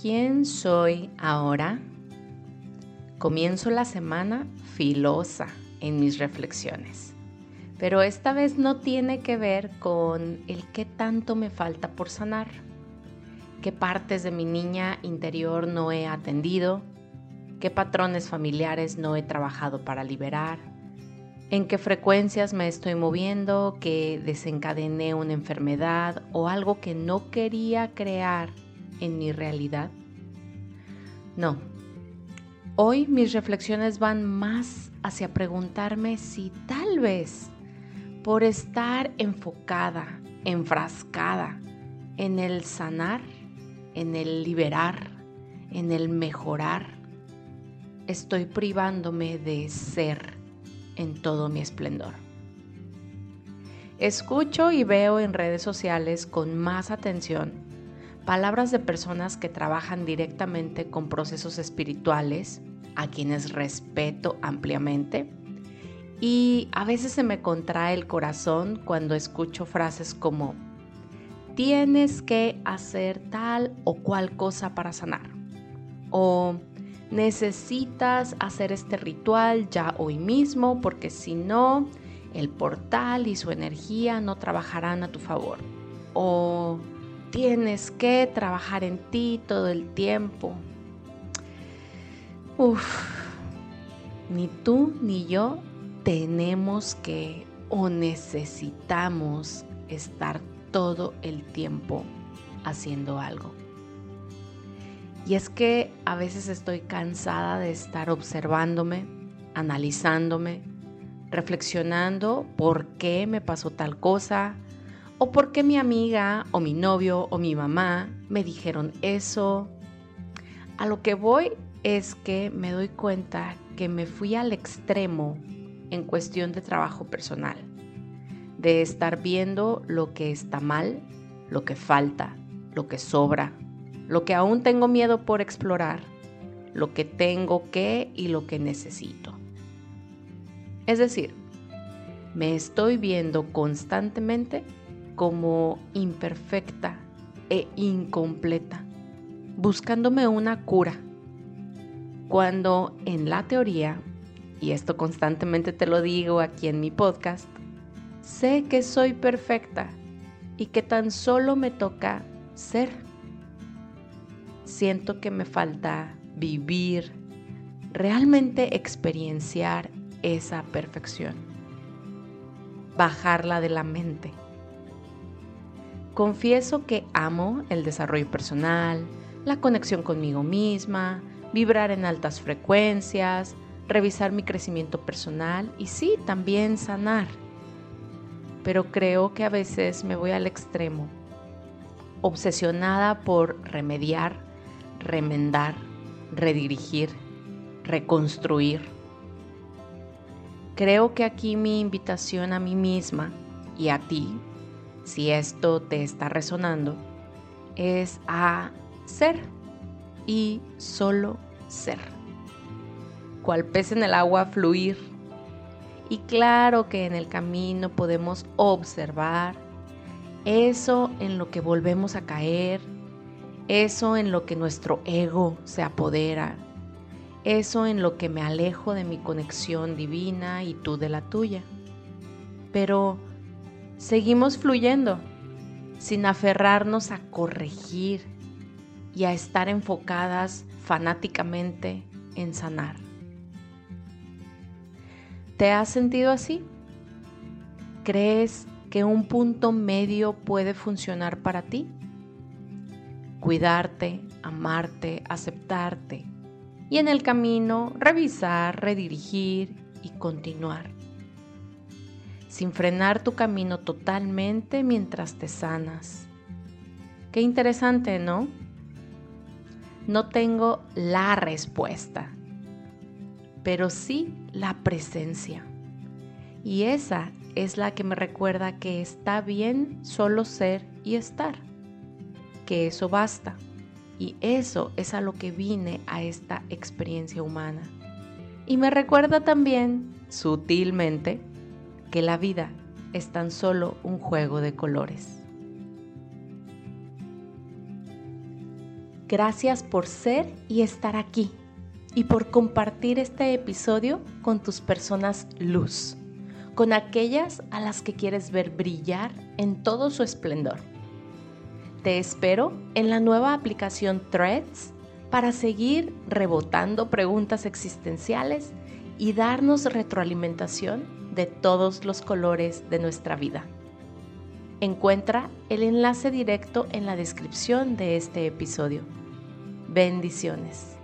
¿Quién soy ahora? Comienzo la semana filosa en mis reflexiones, pero esta vez no tiene que ver con el qué tanto me falta por sanar, qué partes de mi niña interior no he atendido, qué patrones familiares no he trabajado para liberar, en qué frecuencias me estoy moviendo, que desencadené una enfermedad o algo que no quería crear en mi realidad? No. Hoy mis reflexiones van más hacia preguntarme si tal vez por estar enfocada, enfrascada en el sanar, en el liberar, en el mejorar, estoy privándome de ser en todo mi esplendor. Escucho y veo en redes sociales con más atención palabras de personas que trabajan directamente con procesos espirituales, a quienes respeto ampliamente, y a veces se me contrae el corazón cuando escucho frases como, tienes que hacer tal o cual cosa para sanar, o necesitas hacer este ritual ya hoy mismo porque si no, el portal y su energía no trabajarán a tu favor, o tienes que trabajar en ti todo el tiempo. Uf, ni tú ni yo tenemos que o necesitamos estar todo el tiempo haciendo algo. Y es que a veces estoy cansada de estar observándome, analizándome, reflexionando por qué me pasó tal cosa, o por qué mi amiga o mi novio o mi mamá me dijeron eso. A lo que voy es que me doy cuenta que me fui al extremo en cuestión de trabajo personal, de estar viendo lo que está mal, lo que falta, lo que sobra, lo que aún tengo miedo por explorar, lo que tengo que y lo que necesito. Es decir, me estoy viendo constantemente como imperfecta e incompleta, buscándome una cura, cuando en la teoría, y esto constantemente te lo digo aquí en mi podcast, sé que soy perfecta y que tan solo me toca ser. Siento que me falta vivir, realmente experienciar esa perfección, bajarla de la mente Confieso que amo el desarrollo personal, la conexión conmigo misma, vibrar en altas frecuencias, revisar mi crecimiento personal y sí, también sanar. Pero creo que a veces me voy al extremo, obsesionada por remediar, remendar, redirigir, reconstruir. Creo que aquí mi invitación a mí misma y a ti si esto te está resonando, es a ser y solo ser. Cual pez en el agua, fluir. Y claro que en el camino podemos observar eso en lo que volvemos a caer, eso en lo que nuestro ego se apodera, eso en lo que me alejo de mi conexión divina y tú de la tuya. Pero seguimos fluyendo sin aferrarnos a corregir y a estar enfocadas fanáticamente en sanar. ¿Te has sentido así? ¿Crees que un punto medio puede funcionar para ti? Cuidarte, amarte, aceptarte y en el camino revisar, redirigir y continuar sin frenar tu camino totalmente mientras te sanas. Qué interesante, ¿no? No tengo la respuesta, pero sí la presencia. Y esa es la que me recuerda que está bien solo ser y estar, que eso basta. Y eso es a lo que vine a esta experiencia humana. Y me recuerda también, sutilmente, que la vida es tan solo un juego de colores. Gracias por ser y estar aquí y por compartir este episodio con tus personas luz, con aquellas a las que quieres ver brillar en todo su esplendor. Te espero en la nueva aplicación Threads para seguir rebotando preguntas existenciales y darnos retroalimentación de todos los colores de nuestra vida. Encuentra el enlace directo en la descripción de este episodio. Bendiciones.